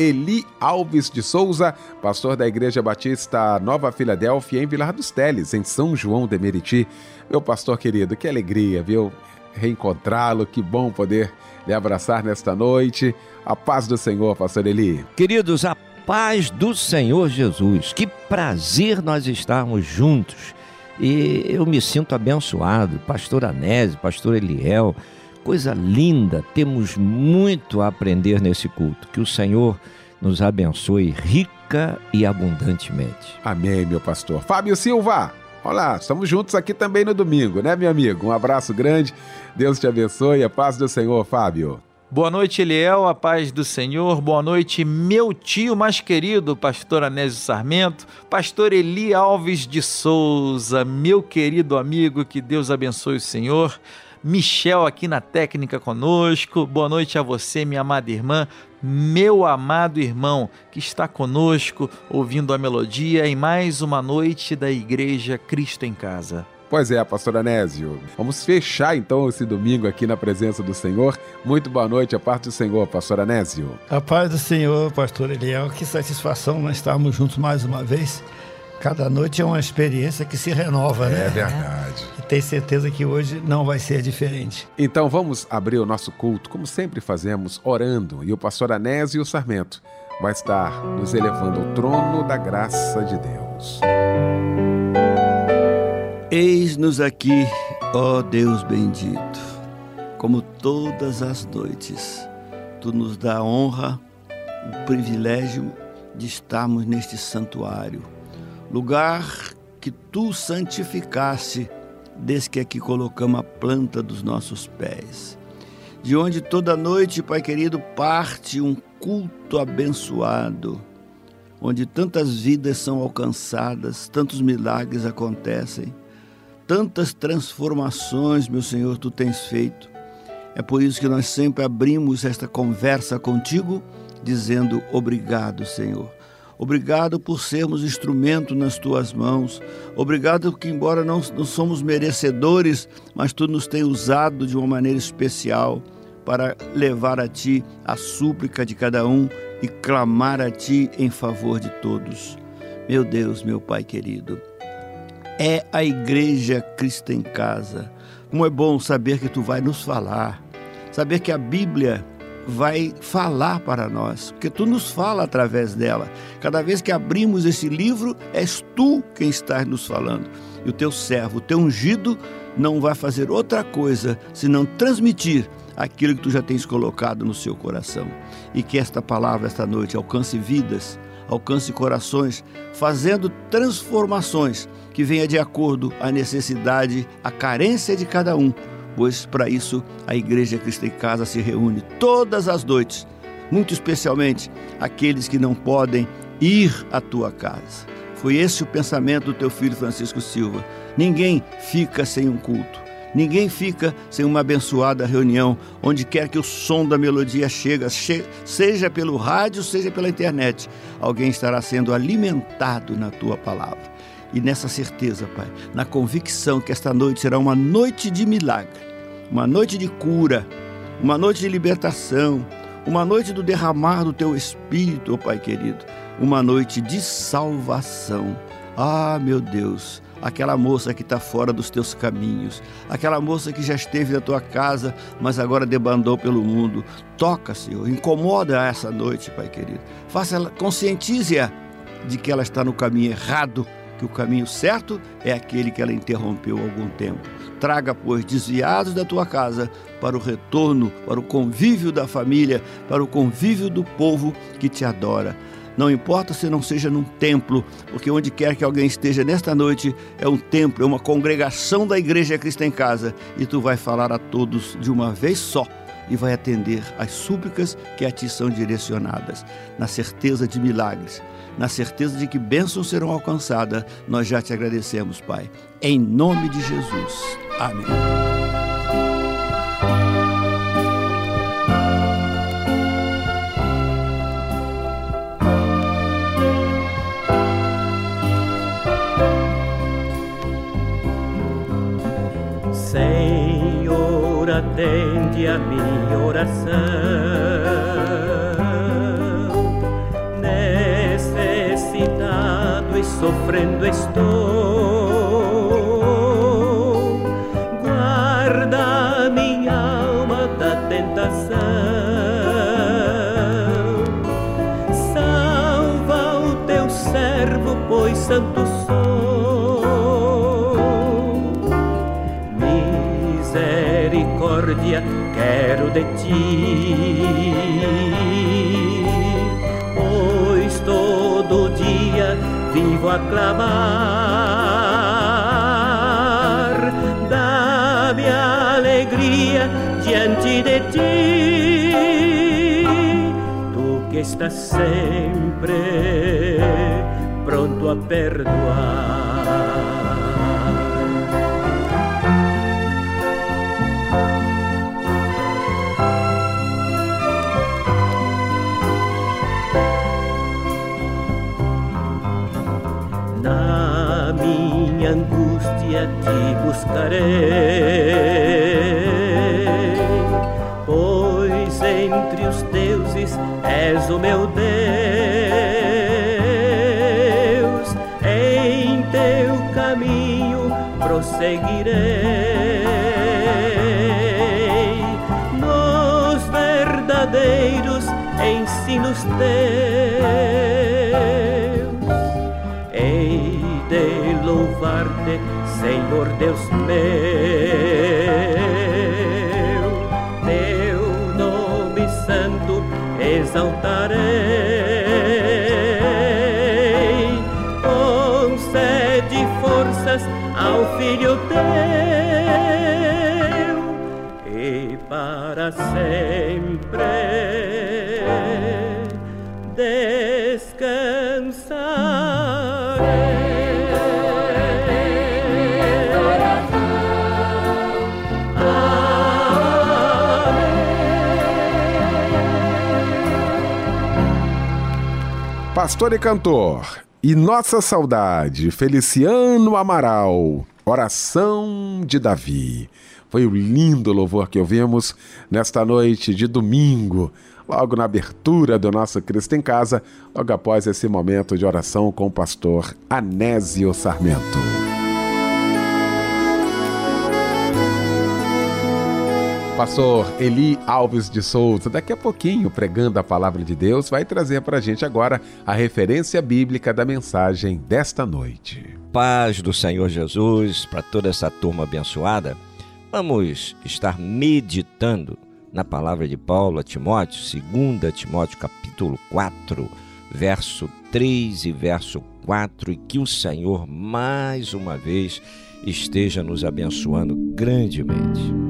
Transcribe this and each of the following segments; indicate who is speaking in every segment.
Speaker 1: Eli Alves de Souza, pastor da Igreja Batista Nova Filadélfia, em Vilar dos Teles, em São João de Meriti. Meu pastor querido, que alegria, viu? Reencontrá-lo, que bom poder lhe abraçar nesta noite. A paz do Senhor, pastor Eli.
Speaker 2: Queridos, a paz do Senhor Jesus. Que prazer nós estarmos juntos. E eu me sinto abençoado. Pastor Anésio, pastor Eliel, Coisa linda, temos muito a aprender nesse culto. Que o Senhor nos abençoe rica e abundantemente.
Speaker 1: Amém, meu pastor. Fábio Silva, olá, estamos juntos aqui também no domingo, né, meu amigo? Um abraço grande, Deus te abençoe, a paz do Senhor, Fábio.
Speaker 3: Boa noite, Eliel, a paz do Senhor. Boa noite, meu tio mais querido, pastor Anésio Sarmento, pastor Eli Alves de Souza, meu querido amigo, que Deus abençoe o Senhor. Michel aqui na técnica conosco. Boa noite a você, minha amada irmã, meu amado irmão que está conosco ouvindo a melodia em mais uma noite da Igreja Cristo em Casa.
Speaker 1: Pois é, pastor Anésio. Vamos fechar então esse domingo aqui na presença do Senhor. Muito boa noite, a parte do Senhor, pastor Anésio.
Speaker 4: A paz do Senhor, pastor Eliel. Que satisfação nós estarmos juntos mais uma vez. Cada noite é uma experiência que se renova,
Speaker 1: é
Speaker 4: né?
Speaker 1: É verdade.
Speaker 4: E tenho certeza que hoje não vai ser diferente.
Speaker 1: Então vamos abrir o nosso culto, como sempre fazemos, orando. E o pastor Anésio Sarmento vai estar nos elevando ao trono da graça de Deus.
Speaker 5: Eis-nos aqui, ó Deus bendito, como todas as noites, tu nos dá a honra, o privilégio de estarmos neste santuário lugar que tu santificaste desde que aqui colocamos a planta dos nossos pés. De onde toda noite, Pai querido, parte um culto abençoado, onde tantas vidas são alcançadas, tantos milagres acontecem, tantas transformações, meu Senhor, tu tens feito. É por isso que nós sempre abrimos esta conversa contigo, dizendo obrigado, Senhor. Obrigado por sermos instrumento nas tuas mãos. Obrigado que, embora não, não somos merecedores, mas tu nos tem usado de uma maneira especial para levar a ti a súplica de cada um e clamar a ti em favor de todos. Meu Deus, meu Pai querido, é a igreja Cristo em casa. Como é bom saber que tu vai nos falar, saber que a Bíblia vai falar para nós, porque tu nos fala através dela. Cada vez que abrimos esse livro, és tu quem estás nos falando. E o teu servo, o teu ungido, não vai fazer outra coisa senão transmitir aquilo que tu já tens colocado no seu coração. E que esta palavra, esta noite, alcance vidas, alcance corações, fazendo transformações que venha de acordo à necessidade, à carência de cada um pois para isso a Igreja Cristo em Casa se reúne todas as noites, muito especialmente aqueles que não podem ir à tua casa. Foi esse o pensamento do teu filho Francisco Silva. Ninguém fica sem um culto. Ninguém fica sem uma abençoada reunião, onde quer que o som da melodia chegue, seja pelo rádio, seja pela internet. Alguém estará sendo alimentado na tua palavra. E nessa certeza, Pai, na convicção que esta noite será uma noite de milagre, uma noite de cura, uma noite de libertação, uma noite do derramar do teu espírito, oh Pai querido, uma noite de salvação. Ah, meu Deus, aquela moça que está fora dos teus caminhos, aquela moça que já esteve na tua casa, mas agora debandou pelo mundo. Toca, Senhor, incomoda essa noite, Pai querido. Faça ela, conscientize-a de que ela está no caminho errado, que o caminho certo é aquele que ela interrompeu algum tempo. Traga, pois, desviados da tua casa para o retorno, para o convívio da família, para o convívio do povo que te adora. Não importa se não seja num templo, porque onde quer que alguém esteja nesta noite é um templo, é uma congregação da Igreja Cristo em Casa, e tu vai falar a todos de uma vez só e vai atender às súplicas que a ti são direcionadas, na certeza de milagres, na certeza de que bênçãos serão alcançadas. Nós já te agradecemos, Pai. Em nome de Jesus. Amém.
Speaker 6: Atende a minha oração. Necessitado e sofrendo estou. De ti. Pois todo dia vivo a clamar, dá-me alegria diante de ti. Tu que estás sempre pronto a perdoar. Te buscarei, pois entre os deuses és o meu Deus, em teu caminho prosseguirei nos verdadeiros ensinos teus. Senhor Deus meu. Teu nome santo exaltarei. Concede forças ao Filho teu e para sempre
Speaker 1: pastor e cantor. E nossa saudade, Feliciano Amaral, Oração de Davi. Foi o lindo louvor que ouvimos nesta noite de domingo, logo na abertura do nosso Cristo em Casa, logo após esse momento de oração com o pastor Anésio Sarmento. Pastor Eli Alves de Souza, daqui a pouquinho, pregando a palavra de Deus, vai trazer para a gente agora a referência bíblica da mensagem desta noite.
Speaker 2: Paz do Senhor Jesus para toda essa turma abençoada. Vamos estar meditando na palavra de Paulo a Timóteo, 2 Timóteo capítulo 4, verso 3 e verso 4, e que o Senhor mais uma vez esteja nos abençoando grandemente.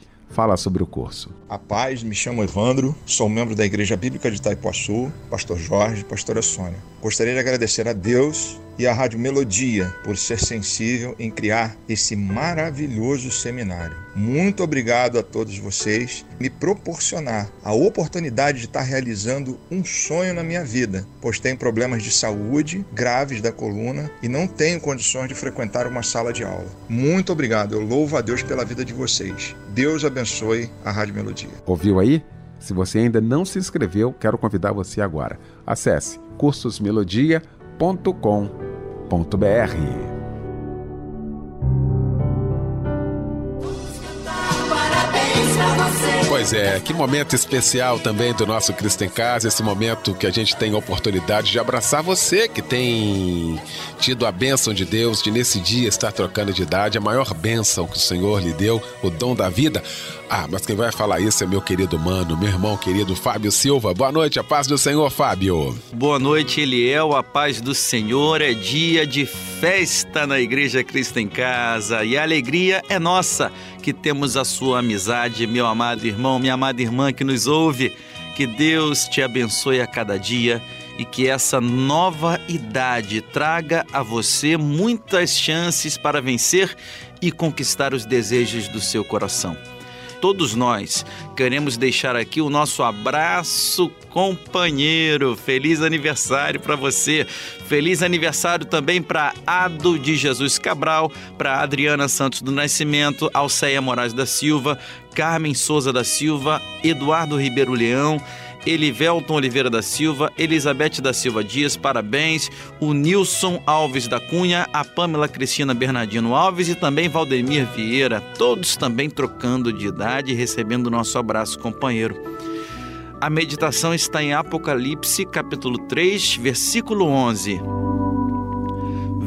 Speaker 1: fala sobre o curso.
Speaker 7: A paz, me chamo Evandro, sou membro da Igreja Bíblica de Itaipuaçu, pastor Jorge, pastora Sônia. Gostaria de agradecer a Deus e à Rádio Melodia por ser sensível em criar esse maravilhoso seminário. Muito obrigado a todos vocês me proporcionar a oportunidade de estar realizando um sonho na minha vida, pois tenho problemas de saúde graves da coluna e não tenho condições de frequentar uma sala de aula. Muito obrigado, eu louvo a Deus pela vida de vocês. Deus abençoe a Rádio Melodia.
Speaker 1: Ouviu aí? Se você ainda não se inscreveu, quero convidar você agora. Acesse cursosmelodia.com.br. Pois é, que momento especial também do nosso Cristo em Casa, esse momento que a gente tem a oportunidade de abraçar você que tem tido a bênção de Deus de nesse dia estar trocando de idade, a maior bênção que o Senhor lhe deu, o dom da vida. Ah, mas quem vai falar isso é meu querido mano, meu irmão querido Fábio Silva. Boa noite, a paz do Senhor, Fábio.
Speaker 3: Boa noite, Eliel, a paz do Senhor. É dia de festa na Igreja Cristo em Casa e a alegria é nossa que temos a sua amizade, meu amado irmão, minha amada irmã que nos ouve. Que Deus te abençoe a cada dia e que essa nova idade traga a você muitas chances para vencer e conquistar os desejos do seu coração todos nós queremos deixar aqui o nosso abraço companheiro. Feliz aniversário para você. Feliz aniversário também para Ado de Jesus Cabral, para Adriana Santos do Nascimento, Alceia Moraes da Silva, Carmen Souza da Silva, Eduardo Ribeiro Leão Elivelton Oliveira da Silva, Elizabeth da Silva Dias, parabéns. O Nilson Alves da Cunha, a Pamela Cristina Bernardino Alves e também Valdemir Vieira, todos também trocando de idade e recebendo nosso abraço, companheiro. A meditação está em Apocalipse, capítulo 3, versículo 11.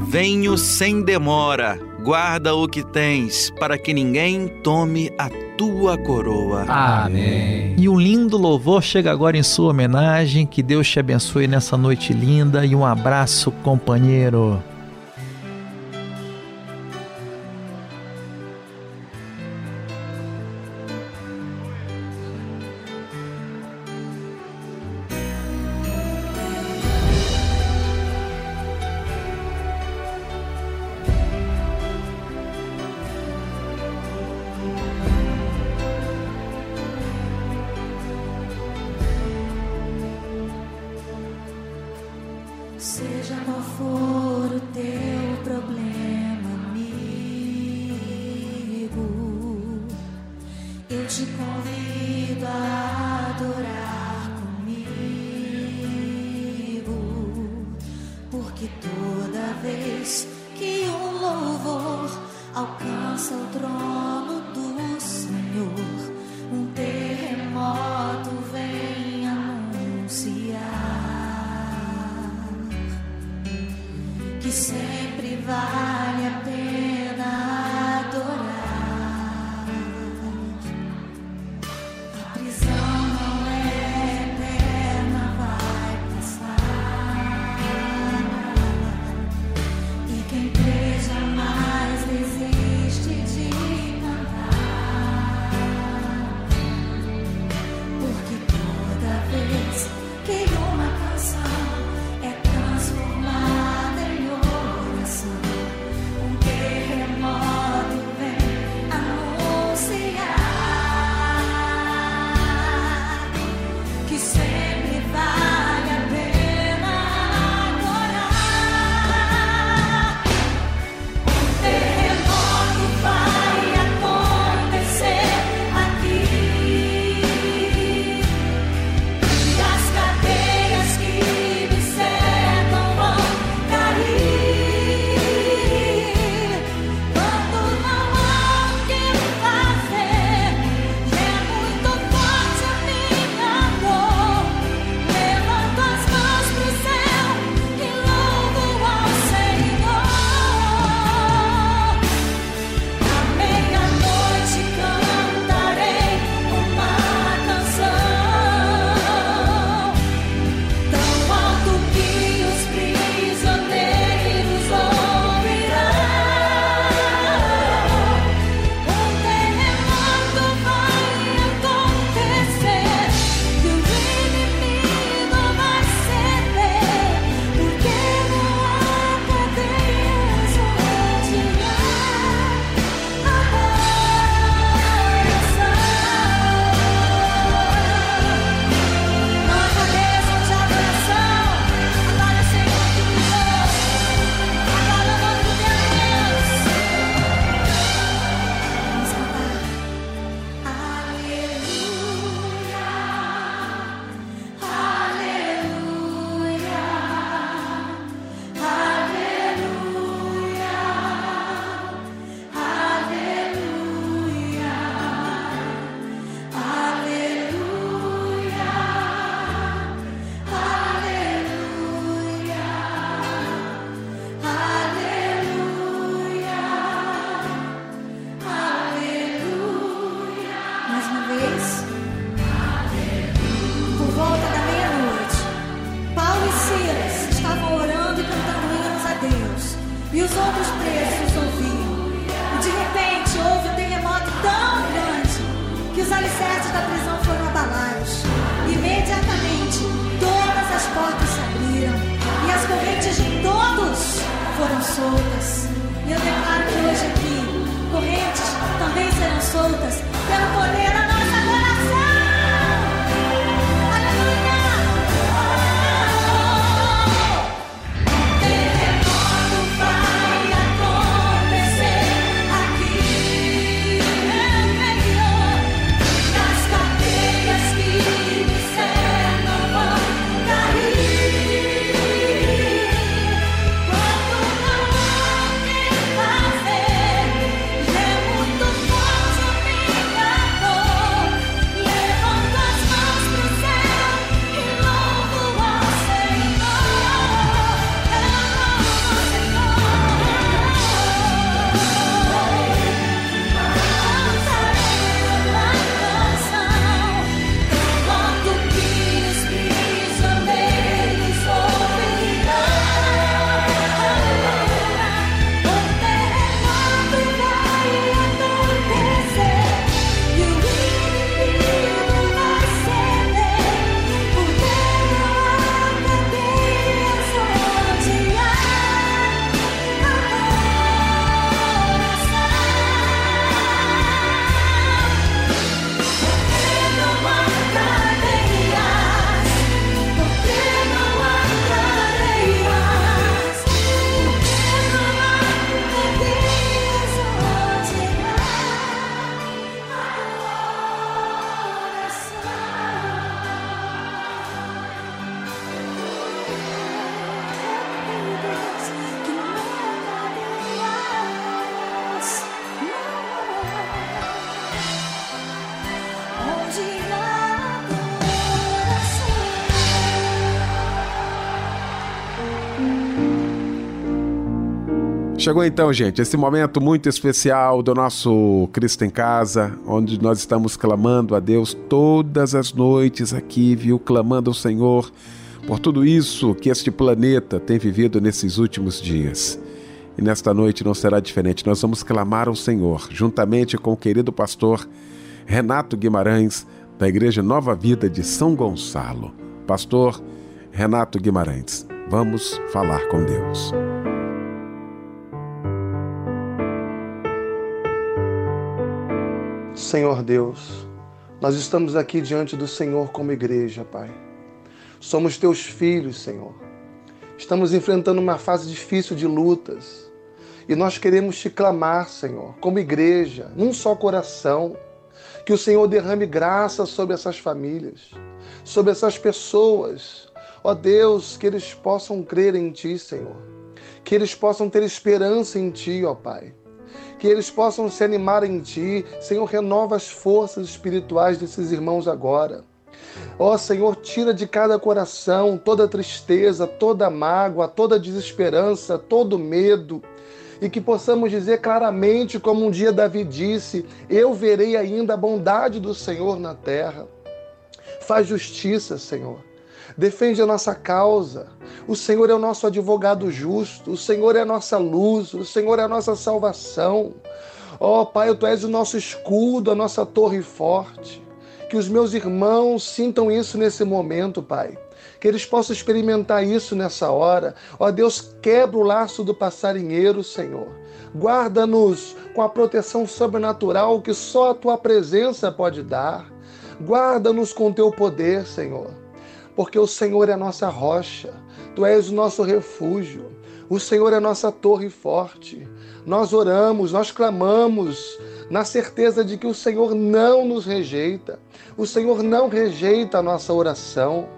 Speaker 3: Venho sem demora guarda o que tens, para que ninguém tome a tua coroa.
Speaker 8: Amém. E um lindo louvor chega agora em sua homenagem. Que Deus te abençoe nessa noite linda e um abraço, companheiro.
Speaker 1: Chegou então, gente, esse momento muito especial do nosso Cristo em Casa, onde nós estamos clamando a Deus todas as noites aqui, viu? Clamando ao Senhor por tudo isso que este planeta tem vivido nesses últimos dias. E nesta noite não será diferente. Nós vamos clamar ao Senhor, juntamente com o querido pastor Renato Guimarães, da Igreja Nova Vida de São Gonçalo. Pastor Renato Guimarães, vamos falar com Deus.
Speaker 9: Senhor Deus, nós estamos aqui diante do Senhor como igreja, Pai. Somos teus filhos, Senhor. Estamos enfrentando uma fase difícil de lutas e nós queremos te clamar, Senhor, como igreja, num só coração, que o Senhor derrame graça sobre essas famílias, sobre essas pessoas. Ó Deus, que eles possam crer em Ti, Senhor. Que eles possam ter esperança em Ti, ó Pai que eles possam se animar em Ti. Senhor, renova as forças espirituais desses irmãos agora. Ó Senhor, tira de cada coração toda tristeza, toda mágoa, toda desesperança, todo medo. E que possamos dizer claramente, como um dia Davi disse: Eu verei ainda a bondade do Senhor na terra. Faz justiça, Senhor defende a nossa causa. O Senhor é o nosso advogado justo, o Senhor é a nossa luz, o Senhor é a nossa salvação. Ó oh, Pai, Tu és o nosso escudo, a nossa torre forte. Que os meus irmãos sintam isso nesse momento, Pai. Que eles possam experimentar isso nessa hora. Ó oh, Deus, quebra o laço do passarinheiro, Senhor. Guarda-nos com a proteção sobrenatural que só a tua presença pode dar. Guarda-nos com teu poder, Senhor porque o Senhor é a nossa rocha, tu és o nosso refúgio, o Senhor é a nossa torre forte. Nós oramos, nós clamamos, na certeza de que o Senhor não nos rejeita, o Senhor não rejeita a nossa oração,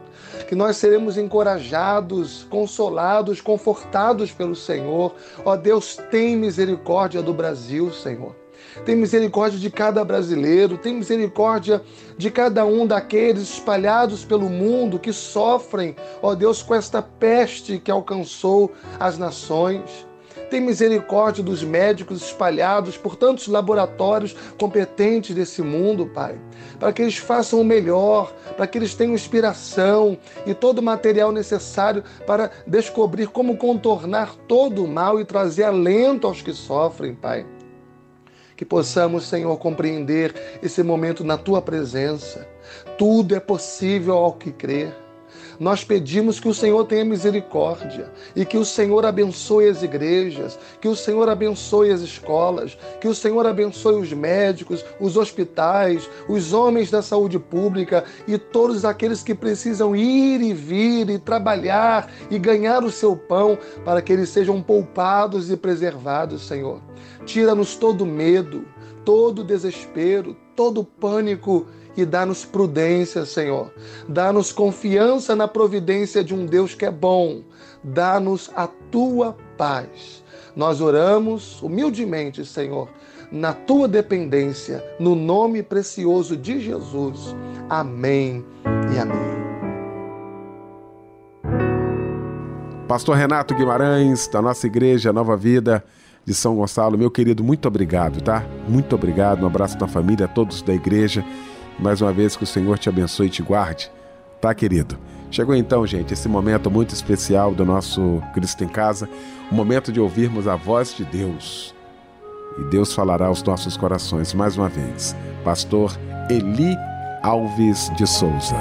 Speaker 9: que nós seremos encorajados, consolados, confortados pelo Senhor. Ó Deus, tem misericórdia do Brasil, Senhor tem misericórdia de cada brasileiro, tem misericórdia de cada um daqueles espalhados pelo mundo que sofrem, ó Deus, com esta peste que alcançou as nações. Tem misericórdia dos médicos espalhados por tantos laboratórios competentes desse mundo, Pai, para que eles façam o melhor, para que eles tenham inspiração e todo o material necessário para descobrir como contornar todo o mal e trazer alento aos que sofrem, Pai que possamos, Senhor, compreender esse momento na tua presença. Tudo é possível ao que crer. Nós pedimos que o Senhor tenha misericórdia e que o Senhor abençoe as igrejas, que o Senhor abençoe as escolas, que o Senhor abençoe os médicos, os hospitais, os homens da saúde pública e todos aqueles que precisam ir e vir e trabalhar e ganhar o seu pão para que eles sejam poupados e preservados, Senhor. Tira-nos todo medo, todo desespero, todo pânico e dá-nos prudência, Senhor. Dá-nos confiança na providência de um Deus que é bom. Dá-nos a tua paz. Nós oramos humildemente, Senhor, na tua dependência, no nome precioso de Jesus. Amém e amém.
Speaker 1: Pastor Renato Guimarães, da nossa igreja Nova Vida de São Gonçalo, meu querido, muito obrigado, tá? Muito obrigado. Um abraço da família, a todos da igreja. Mais uma vez que o Senhor te abençoe e te guarde, tá, querido? Chegou então, gente, esse momento muito especial do nosso Cristo em Casa, o momento de ouvirmos a voz de Deus. E Deus falará aos nossos corações mais uma vez. Pastor Eli Alves de Souza.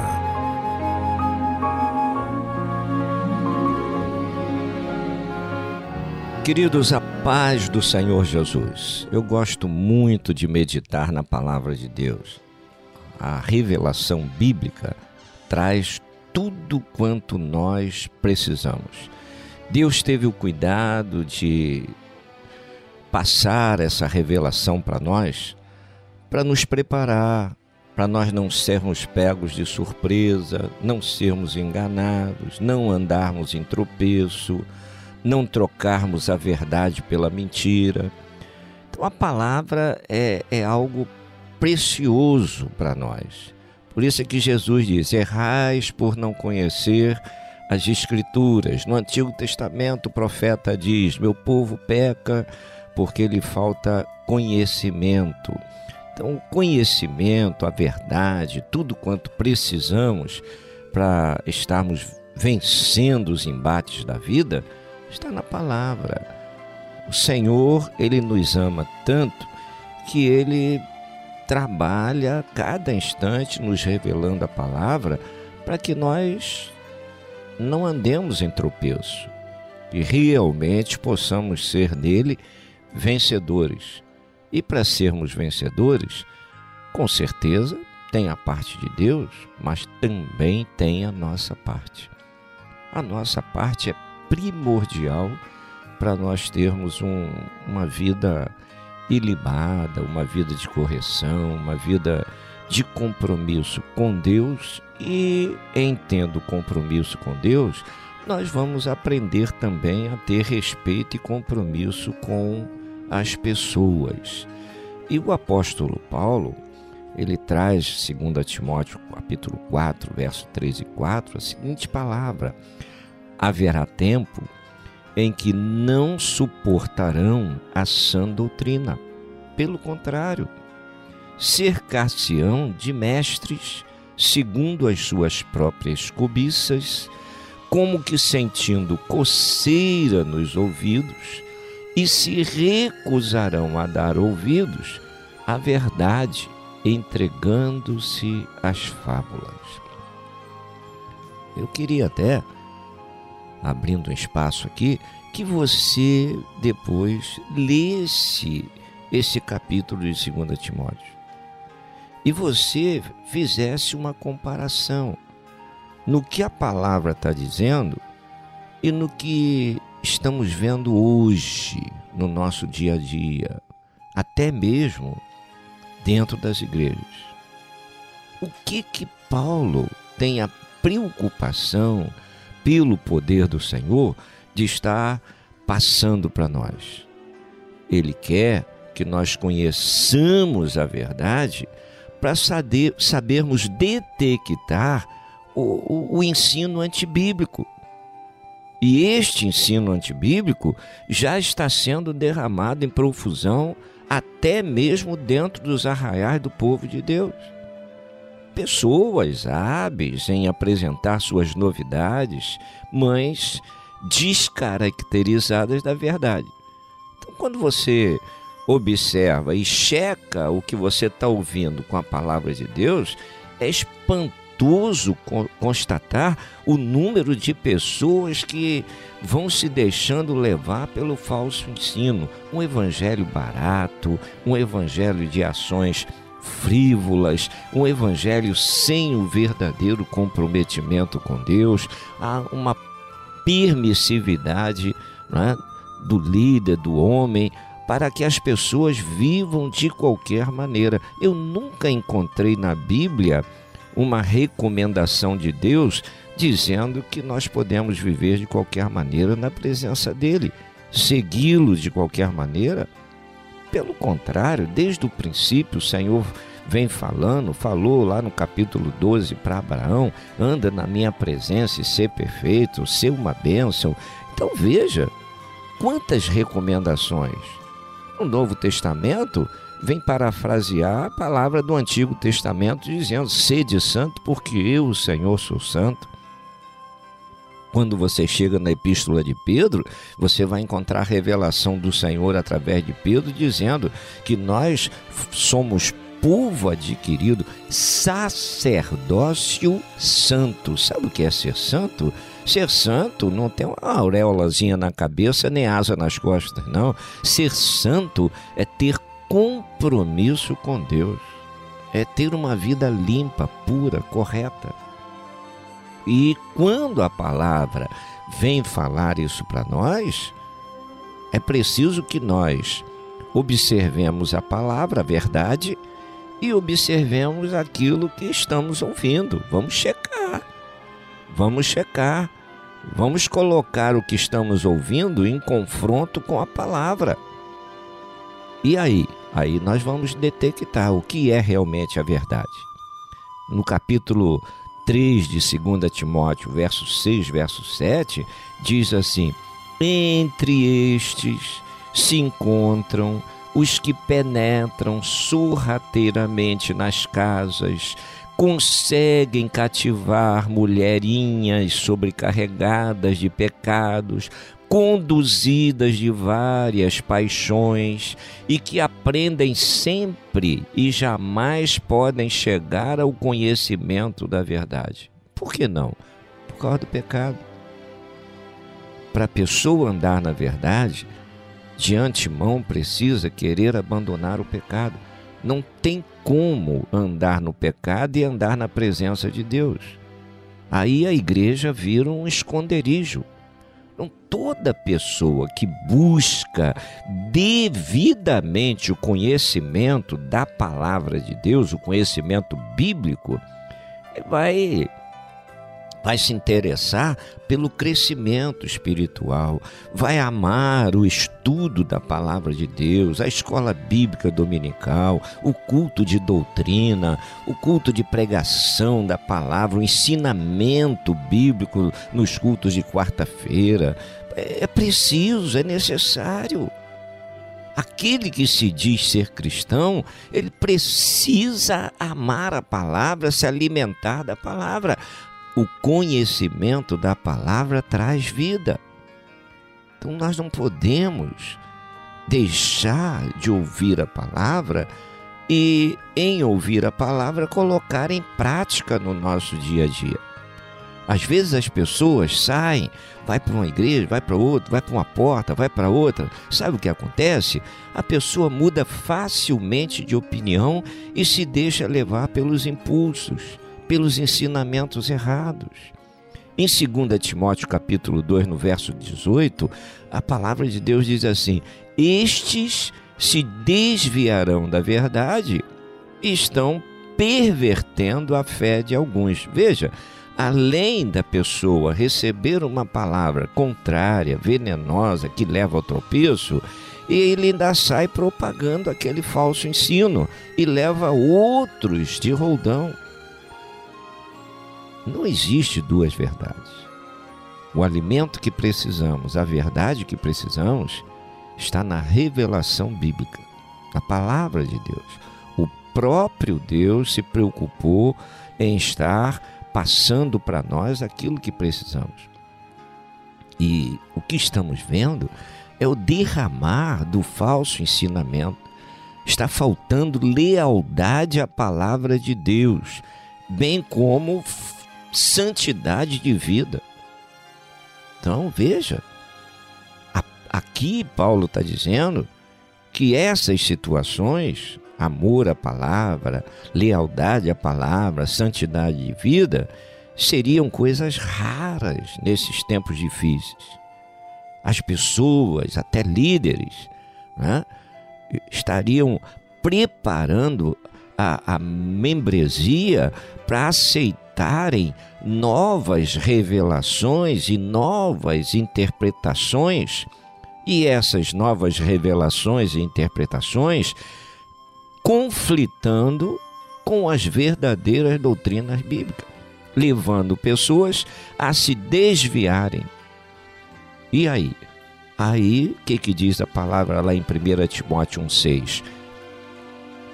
Speaker 2: Queridos, a paz do Senhor Jesus. Eu gosto muito de meditar na palavra de Deus a revelação bíblica traz tudo quanto nós precisamos. Deus teve o cuidado de passar essa revelação para nós, para nos preparar, para nós não sermos pegos de surpresa, não sermos enganados, não andarmos em tropeço, não trocarmos a verdade pela mentira. Então a palavra é, é algo precioso para nós. Por isso é que Jesus diz: errais por não conhecer as Escrituras. No Antigo Testamento, o profeta diz: Meu povo peca porque lhe falta conhecimento. Então, o conhecimento, a verdade, tudo quanto precisamos para estarmos vencendo os embates da vida, está na palavra. O Senhor, ele nos ama tanto que ele trabalha cada instante nos revelando a palavra para que nós não andemos em tropeço e realmente possamos ser nele vencedores. E para sermos vencedores, com certeza tem a parte de Deus, mas também tem a nossa parte. A nossa parte é primordial para nós termos um, uma vida ilibada, uma vida de correção, uma vida de compromisso com Deus e em tendo compromisso com Deus, nós vamos aprender também a ter respeito e compromisso com as pessoas. E o apóstolo Paulo, ele traz, 2 Timóteo capítulo 4, verso 3 e 4, a seguinte palavra: haverá tempo em que não suportarão a sã doutrina. Pelo contrário, cercar-se-ão de mestres segundo as suas próprias cobiças, como que sentindo coceira nos ouvidos, e se recusarão a dar ouvidos à verdade, entregando-se às fábulas. Eu queria até abrindo um espaço aqui, que você depois lesse esse capítulo de 2 Timóteo e você fizesse uma comparação no que a palavra está dizendo e no que estamos vendo hoje no nosso dia a dia, até mesmo dentro das igrejas. O que que Paulo tem a preocupação pelo poder do Senhor, de estar passando para nós. Ele quer que nós conheçamos a verdade para saber, sabermos detectar o, o, o ensino antibíblico. E este ensino antibíblico já está sendo derramado em profusão até mesmo dentro dos arraiais do povo de Deus pessoas hábeis em apresentar suas novidades, mas descaracterizadas da verdade. Então, quando você observa e checa o que você está ouvindo com a palavra de Deus, é espantoso constatar o número de pessoas que vão se deixando levar pelo falso ensino. Um evangelho barato, um evangelho de ações frívolas, um evangelho sem o verdadeiro comprometimento com Deus, há uma permissividade é, do líder, do homem, para que as pessoas vivam de qualquer maneira. Eu nunca encontrei na Bíblia uma recomendação de Deus dizendo que nós podemos viver de qualquer maneira na presença dele, segui-lo de qualquer maneira. Pelo contrário, desde o princípio, o Senhor vem falando, falou lá no capítulo 12 para Abraão: anda na minha presença e ser perfeito, ser uma bênção. Então veja quantas recomendações. O Novo Testamento vem parafrasear a palavra do Antigo Testamento dizendo: sede santo, porque eu, o Senhor, sou santo. Quando você chega na epístola de Pedro, você vai encontrar a revelação do Senhor através de Pedro dizendo que nós somos povo adquirido, sacerdócio santo. Sabe o que é ser santo? Ser santo não tem uma auréolazinha na cabeça nem asa nas costas, não. Ser santo é ter compromisso com Deus, é ter uma vida limpa, pura, correta. E quando a palavra vem falar isso para nós, é preciso que nós observemos a palavra, a verdade, e observemos aquilo que estamos ouvindo. Vamos checar. Vamos checar. Vamos colocar o que estamos ouvindo em confronto com a palavra. E aí? Aí nós vamos detectar o que é realmente a verdade. No capítulo 3 de 2 Timóteo, verso 6, verso 7, diz assim: Entre estes se encontram os que penetram sorrateiramente nas casas, conseguem cativar mulherinhas sobrecarregadas de pecados, conduzidas de várias paixões e que aprendem sempre e jamais podem chegar ao conhecimento da verdade. Por que não? Por causa do pecado. Para a pessoa andar na verdade, de antemão precisa querer abandonar o pecado. Não tem como andar no pecado e andar na presença de Deus. Aí a igreja vira um esconderijo. Então, toda pessoa que busca devidamente o conhecimento da palavra de Deus, o conhecimento bíblico, vai vai se interessar pelo crescimento espiritual, vai amar o estudo da palavra de Deus, a escola bíblica dominical, o culto de doutrina, o culto de pregação da palavra, o ensinamento bíblico nos cultos de quarta-feira. É preciso, é necessário. Aquele que se diz ser cristão, ele precisa amar a palavra, se alimentar da palavra o conhecimento da palavra traz vida. Então nós não podemos deixar de ouvir a palavra e, em ouvir a palavra, colocar em prática no nosso dia a dia. Às vezes as pessoas saem, vai para uma igreja, vai para outra, vai para uma porta, vai para outra. Sabe o que acontece? A pessoa muda facilmente de opinião e se deixa levar pelos impulsos pelos ensinamentos errados. Em 2 Timóteo capítulo 2, no verso 18, a palavra de Deus diz assim: Estes se desviarão da verdade e estão pervertendo a fé de alguns. Veja, além da pessoa receber uma palavra contrária, venenosa, que leva ao tropeço, ele ainda sai propagando aquele falso ensino e leva outros de roldão. Não existe duas verdades. O alimento que precisamos, a verdade que precisamos, está na revelação bíblica, a palavra de Deus. O próprio Deus se preocupou em estar passando para nós aquilo que precisamos. E o que estamos vendo é o derramar do falso ensinamento. Está faltando lealdade à palavra de Deus, bem como santidade de vida. Então, veja, aqui Paulo está dizendo que essas situações, amor à palavra, lealdade à palavra, santidade de vida, seriam coisas raras nesses tempos difíceis. As pessoas, até líderes, né, estariam preparando a, a membresia para aceitarem novas revelações e novas interpretações, e essas novas revelações e interpretações conflitando com as verdadeiras doutrinas bíblicas, levando pessoas a se desviarem. E aí? Aí, o que, que diz a palavra lá em 1 Timóteo 1,6?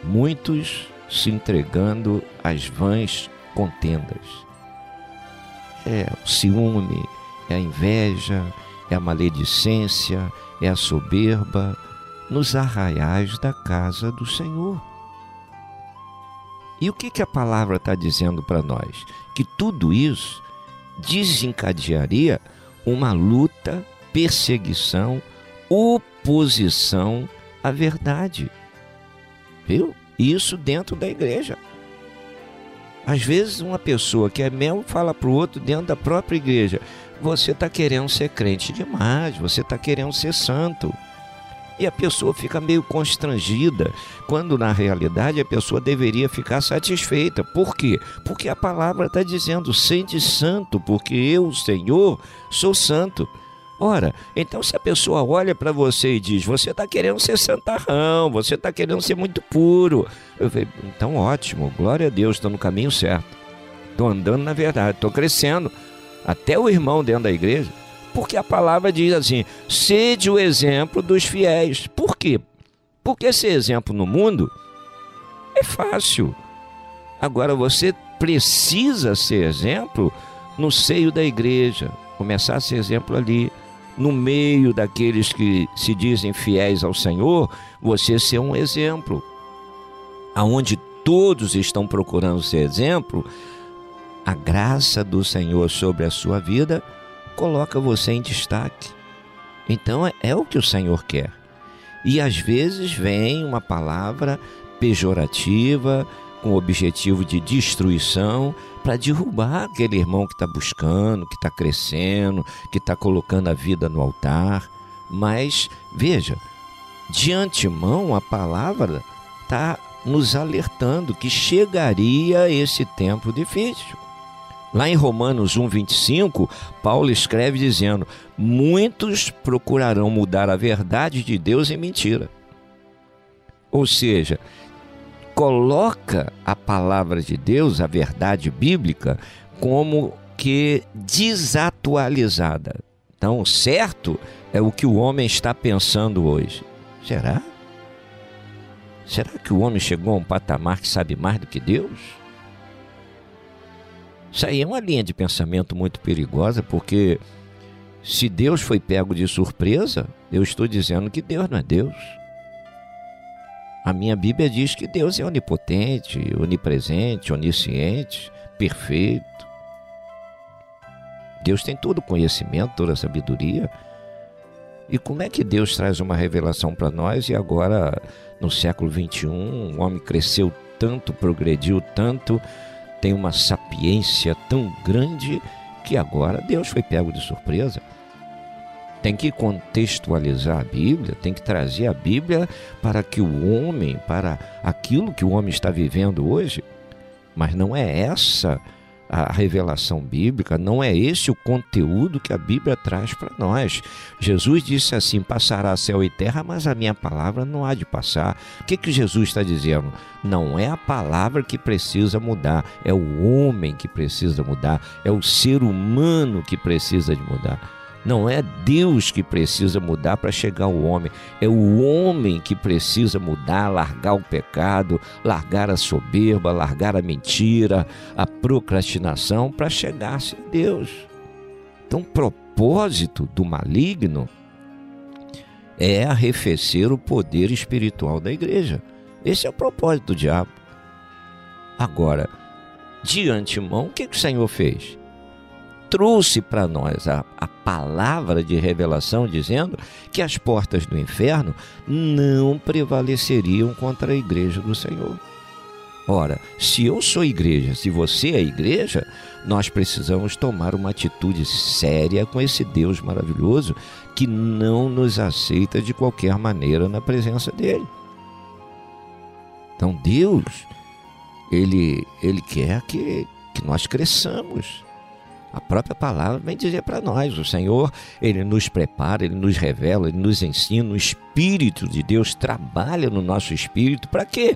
Speaker 2: Muitos se entregando às vãs contendas. É o ciúme, é a inveja, é a maledicência, é a soberba nos arraiais da casa do Senhor. E o que, que a palavra está dizendo para nós? Que tudo isso desencadearia uma luta, perseguição, oposição à verdade. Viu? Isso dentro da igreja. Às vezes uma pessoa que é mel fala para o outro dentro da própria igreja: você está querendo ser crente demais, você está querendo ser santo. E a pessoa fica meio constrangida, quando na realidade a pessoa deveria ficar satisfeita. Por quê? Porque a palavra está dizendo: sente santo, porque eu, Senhor, sou santo. Ora, então se a pessoa olha para você e diz: Você está querendo ser santarrão, você está querendo ser muito puro. Falei: Então ótimo, glória a Deus, estou no caminho certo. Estou andando na verdade, estou crescendo. Até o irmão dentro da igreja. Porque a palavra diz assim: sede o exemplo dos fiéis. Por quê? Porque esse exemplo no mundo é fácil. Agora você precisa ser exemplo no seio da igreja, começar a ser exemplo ali no meio daqueles que se dizem fiéis ao Senhor, você ser um exemplo. Aonde todos estão procurando ser exemplo, a graça do Senhor sobre a sua vida coloca você em destaque. Então é, é o que o Senhor quer. E às vezes vem uma palavra pejorativa, com o objetivo de destruição, para derrubar aquele irmão que está buscando, que está crescendo, que está colocando a vida no altar. Mas veja, de antemão a palavra está nos alertando que chegaria esse tempo difícil. Lá em Romanos 1:25, Paulo escreve dizendo: "Muitos procurarão mudar a verdade de Deus em mentira". Ou seja, coloca a palavra de Deus, a verdade bíblica, como que desatualizada. Então, certo é o que o homem está pensando hoje. Será? Será que o homem chegou a um patamar que sabe mais do que Deus? Isso aí é uma linha de pensamento muito perigosa, porque se Deus foi pego de surpresa, eu estou dizendo que Deus não é Deus. A minha Bíblia diz que Deus é onipotente, onipresente, onisciente, perfeito. Deus tem todo o conhecimento, toda a sabedoria. E como é que Deus traz uma revelação para nós e agora, no século 21, o homem cresceu tanto, progrediu tanto, tem uma sapiência tão grande que agora Deus foi pego de surpresa? Tem que contextualizar a Bíblia, tem que trazer a Bíblia para que o homem, para aquilo que o homem está vivendo hoje, mas não é essa a revelação bíblica, não é esse o conteúdo que a Bíblia traz para nós. Jesus disse assim: passará céu e terra, mas a minha palavra não há de passar. O que, que Jesus está dizendo? Não é a palavra que precisa mudar, é o homem que precisa mudar, é o ser humano que precisa de mudar. Não é Deus que precisa mudar para chegar ao homem, é o homem que precisa mudar, largar o pecado, largar a soberba, largar a mentira, a procrastinação para chegar-se Deus. Então, o propósito do maligno é arrefecer o poder espiritual da igreja. Esse é o propósito do diabo. Agora, de antemão, o que o Senhor fez? Trouxe para nós a, a palavra de revelação dizendo que as portas do inferno não prevaleceriam contra a igreja do Senhor. Ora, se eu sou igreja, se você é igreja, nós precisamos tomar uma atitude séria com esse Deus maravilhoso que não nos aceita de qualquer maneira na presença dele. Então Deus, ele, ele quer que, que nós cresçamos. A própria palavra vem dizer para nós: o Senhor, Ele nos prepara, Ele nos revela, Ele nos ensina. O Espírito de Deus trabalha no nosso espírito. Para quê?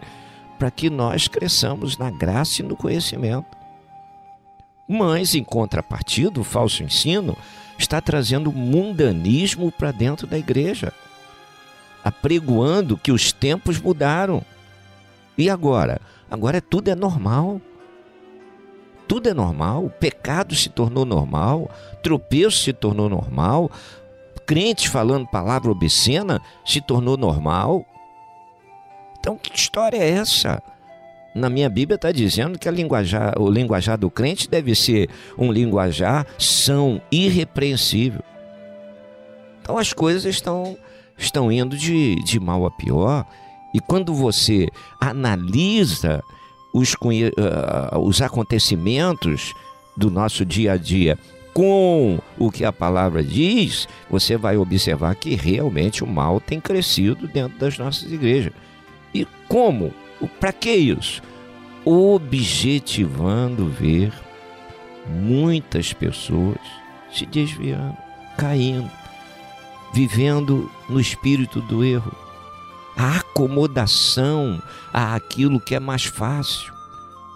Speaker 2: Para que nós cresçamos na graça e no conhecimento. Mas, em contrapartida, o falso ensino está trazendo mundanismo para dentro da igreja, apregoando que os tempos mudaram. E agora? Agora tudo é normal. Tudo é normal. O pecado se tornou normal, tropeço se tornou normal, crente falando palavra obscena se tornou normal. Então, que história é essa? Na minha Bíblia está dizendo que linguajar, o linguajar do crente deve ser um linguajar são, irrepreensível. Então as coisas estão, estão indo de, de mal a pior. E quando você analisa os, uh, os acontecimentos do nosso dia a dia com o que a palavra diz, você vai observar que realmente o mal tem crescido dentro das nossas igrejas. E como? Para que isso? Objetivando ver muitas pessoas se desviando, caindo, vivendo no espírito do erro. A acomodação àquilo que é mais fácil.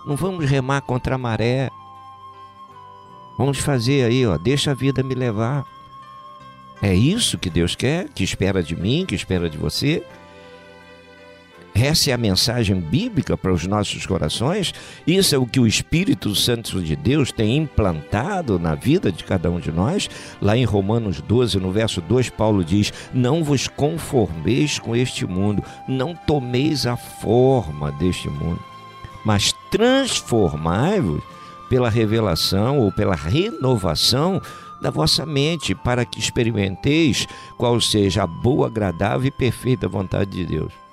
Speaker 2: Não vamos remar contra a maré. Vamos fazer aí, ó, deixa a vida me levar. É isso que Deus quer, que espera de mim, que espera de você. Essa é a mensagem bíblica para os nossos corações. Isso é o que o Espírito Santo de Deus tem implantado na vida de cada um de nós. Lá em Romanos 12, no verso 2, Paulo diz: Não vos conformeis com este mundo, não tomeis a forma deste mundo, mas transformai-vos pela revelação ou pela renovação da vossa mente, para que experimenteis qual seja a boa, agradável e perfeita vontade de Deus.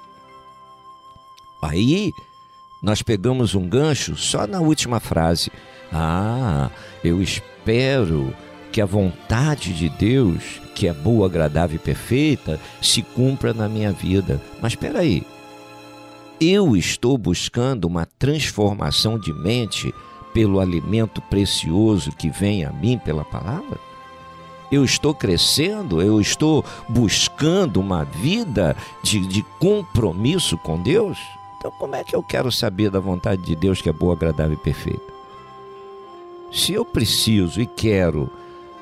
Speaker 2: Aí nós pegamos um gancho só na última frase. Ah, eu espero que a vontade de Deus, que é boa, agradável e perfeita, se cumpra na minha vida. Mas espera aí. Eu estou buscando uma transformação de mente pelo alimento precioso que vem a mim pela palavra? Eu estou crescendo, eu estou buscando uma vida de, de compromisso com Deus? Então, como é que eu quero saber da vontade de Deus que é boa, agradável e perfeita? Se eu preciso e quero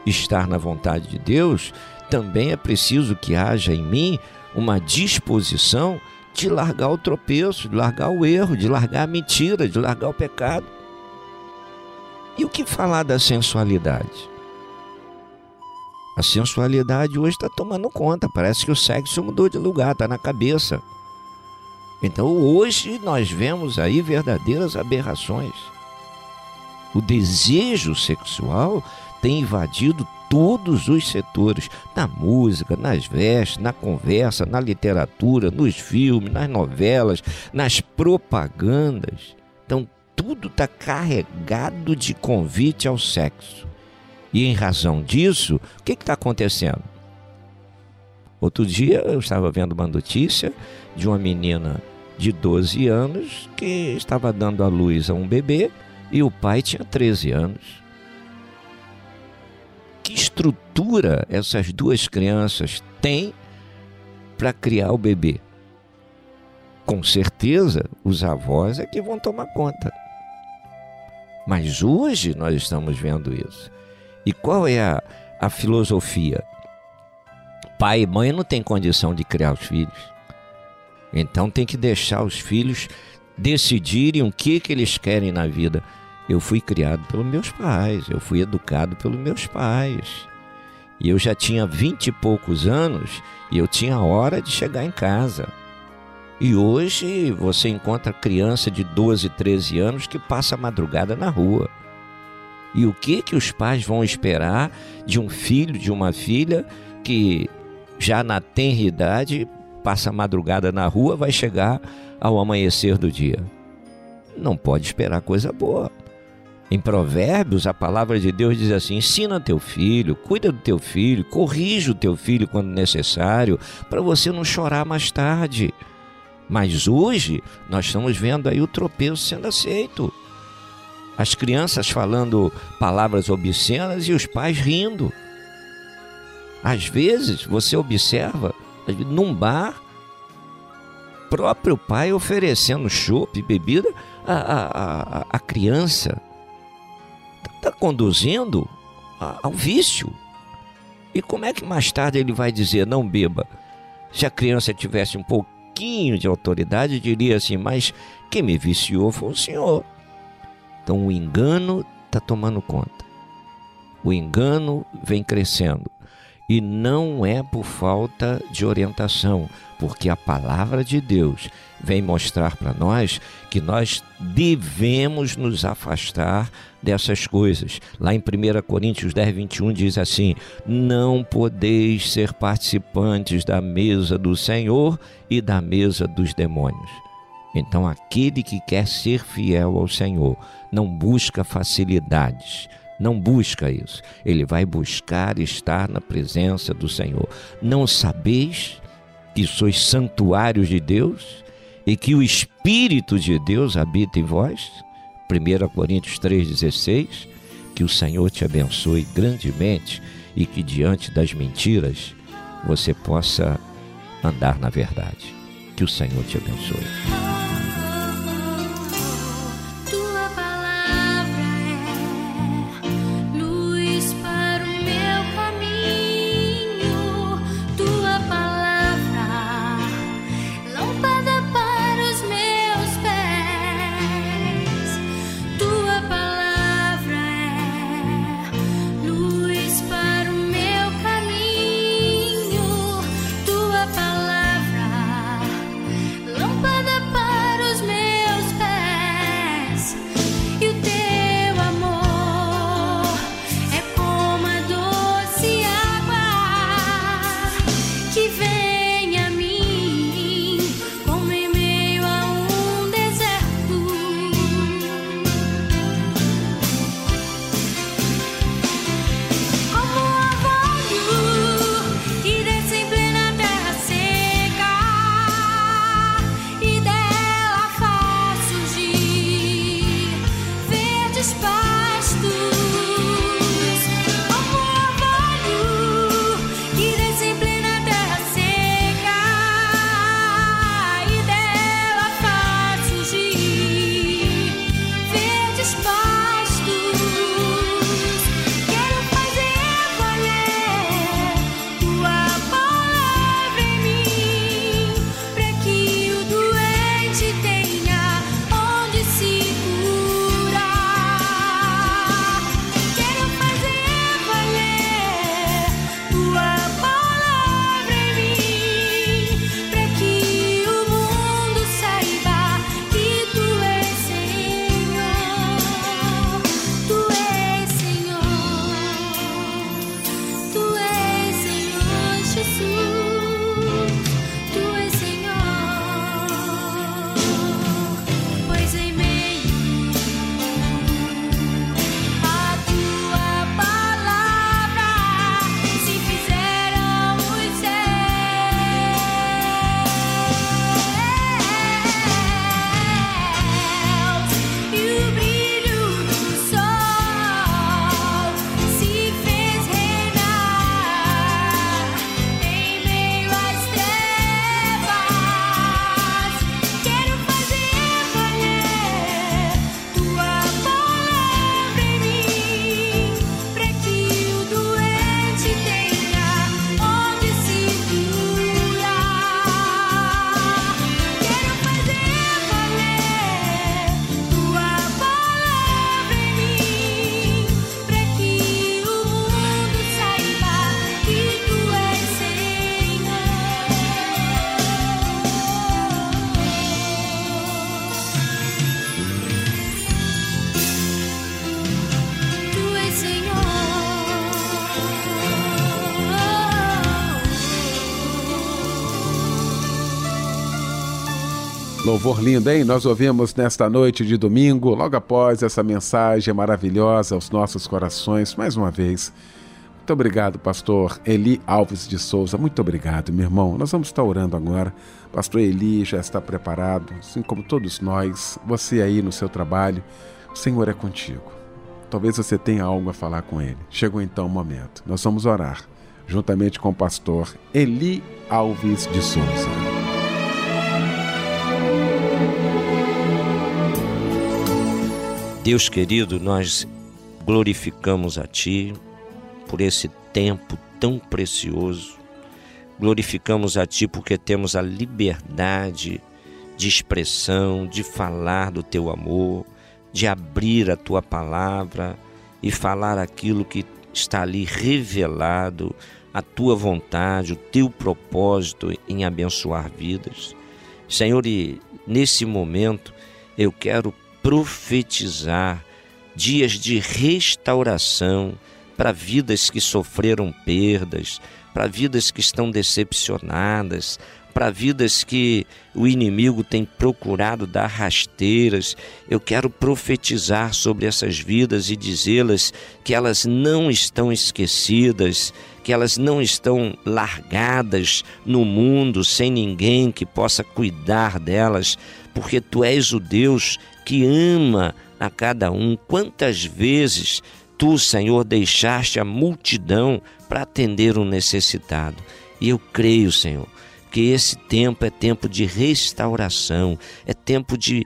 Speaker 2: estar na vontade de Deus, também é preciso que haja em mim uma disposição de largar o tropeço, de largar o erro, de largar a mentira, de largar o pecado. E o que falar da sensualidade? A sensualidade hoje está tomando conta, parece que o sexo mudou de lugar, está na cabeça. Então hoje nós vemos aí verdadeiras aberrações. O desejo sexual tem invadido todos os setores, na música, nas vestes, na conversa, na literatura, nos filmes, nas novelas, nas propagandas. Então tudo está carregado de convite ao sexo. E em razão disso, o que está acontecendo? Outro dia eu estava vendo uma notícia de uma menina de 12 anos que estava dando à luz a um bebê e o pai tinha 13 anos. Que estrutura essas duas crianças têm para criar o bebê? Com certeza, os avós é que vão tomar conta. Mas hoje nós estamos vendo isso. E qual é a, a filosofia? Pai e mãe não têm condição de criar os filhos. Então tem que deixar os filhos decidirem o que, que eles querem na vida. Eu fui criado pelos meus pais, eu fui educado pelos meus pais. E eu já tinha vinte e poucos anos e eu tinha hora de chegar em casa. E hoje você encontra criança de 12, 13 anos que passa a madrugada na rua. E o que que os pais vão esperar de um filho, de uma filha que já na tenra idade passa a madrugada na rua, vai chegar ao amanhecer do dia? Não pode esperar coisa boa. Em Provérbios, a palavra de Deus diz assim: ensina teu filho, cuida do teu filho, corrija o teu filho quando necessário, para você não chorar mais tarde. Mas hoje nós estamos vendo aí o tropeço sendo aceito. As crianças falando palavras obscenas e os pais rindo. Às vezes você observa num bar, próprio pai oferecendo chopp, bebida a, a, a criança. Está conduzindo ao vício. E como é que mais tarde ele vai dizer não beba? Se a criança tivesse um pouquinho de autoridade, diria assim: Mas quem me viciou foi o senhor. Então o engano está tomando conta. O engano vem crescendo. E não é por falta de orientação, porque a palavra de Deus vem mostrar para nós que nós devemos nos afastar dessas coisas. Lá em 1 Coríntios 10, 21 diz assim: Não podeis ser participantes da mesa do Senhor e da mesa dos demônios. Então, aquele que quer ser fiel ao Senhor não busca facilidades, não busca isso. Ele vai buscar estar na presença do Senhor. Não sabeis que sois santuários de Deus e que o Espírito de Deus habita em vós? 1 Coríntios 3,16. Que o Senhor te abençoe grandemente e que diante das mentiras você possa andar na verdade. Que o Senhor te abençoe.
Speaker 1: Louvor lindo, hein? Nós ouvimos nesta noite de domingo, logo após essa mensagem maravilhosa aos nossos corações, mais uma vez. Muito obrigado, pastor Eli Alves de Souza. Muito obrigado, meu irmão. Nós vamos estar orando agora. Pastor Eli já está preparado, assim como todos nós. Você aí no seu trabalho, o Senhor é contigo. Talvez você tenha algo a falar com ele. Chegou então o momento. Nós vamos orar juntamente com o pastor Eli Alves de Souza.
Speaker 2: Deus querido, nós glorificamos a Ti por esse tempo tão precioso. Glorificamos a Ti porque temos a liberdade de expressão, de falar do Teu amor, de abrir a Tua palavra e falar aquilo que está ali revelado, a Tua vontade, o Teu propósito em abençoar vidas. Senhor, e nesse momento eu quero profetizar dias de restauração para vidas que sofreram perdas, para vidas que estão decepcionadas, para vidas que o inimigo tem procurado dar rasteiras. Eu quero profetizar sobre essas vidas e dizê-las que elas não estão esquecidas, que elas não estão largadas no mundo sem ninguém que possa cuidar delas, porque tu és o Deus que ama a cada um. Quantas vezes tu, Senhor, deixaste a multidão para atender um necessitado? E eu creio, Senhor, que esse tempo é tempo de restauração, é tempo de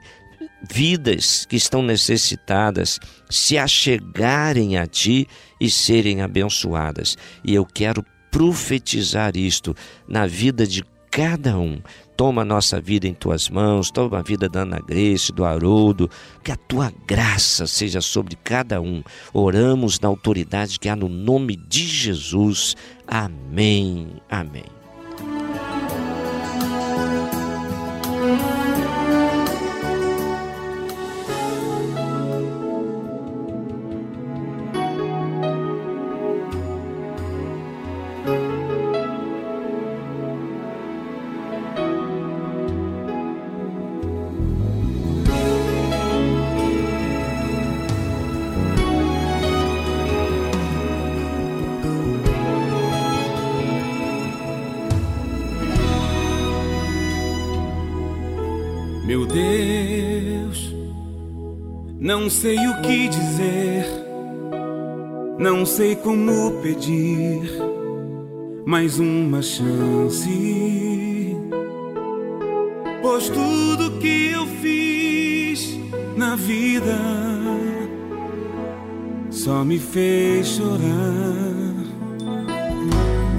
Speaker 2: vidas que estão necessitadas se achegarem a ti e serem abençoadas. E eu quero profetizar isto na vida de cada um. Toma a nossa vida em tuas mãos, toma a vida da Ana Grace, do Haroldo, que a tua graça seja sobre cada um. Oramos na autoridade que há no nome de Jesus. Amém. Amém.
Speaker 10: Não sei o que dizer, não sei como pedir mais uma chance. Pois tudo que eu fiz na vida só me fez chorar.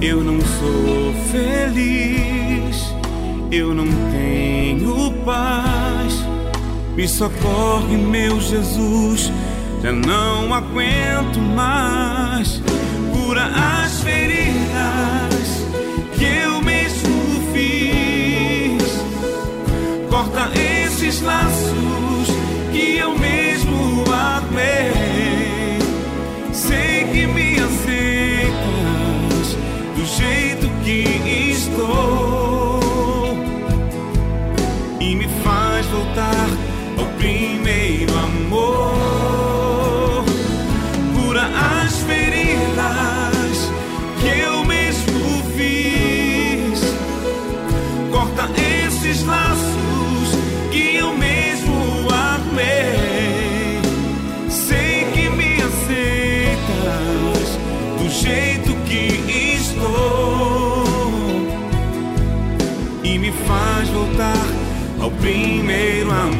Speaker 10: Eu não sou feliz, eu não tenho paz. Me socorre, meu Jesus, já não aguento mais. Cura as feridas que eu mesmo fiz. Corta esses laços primeiro amor.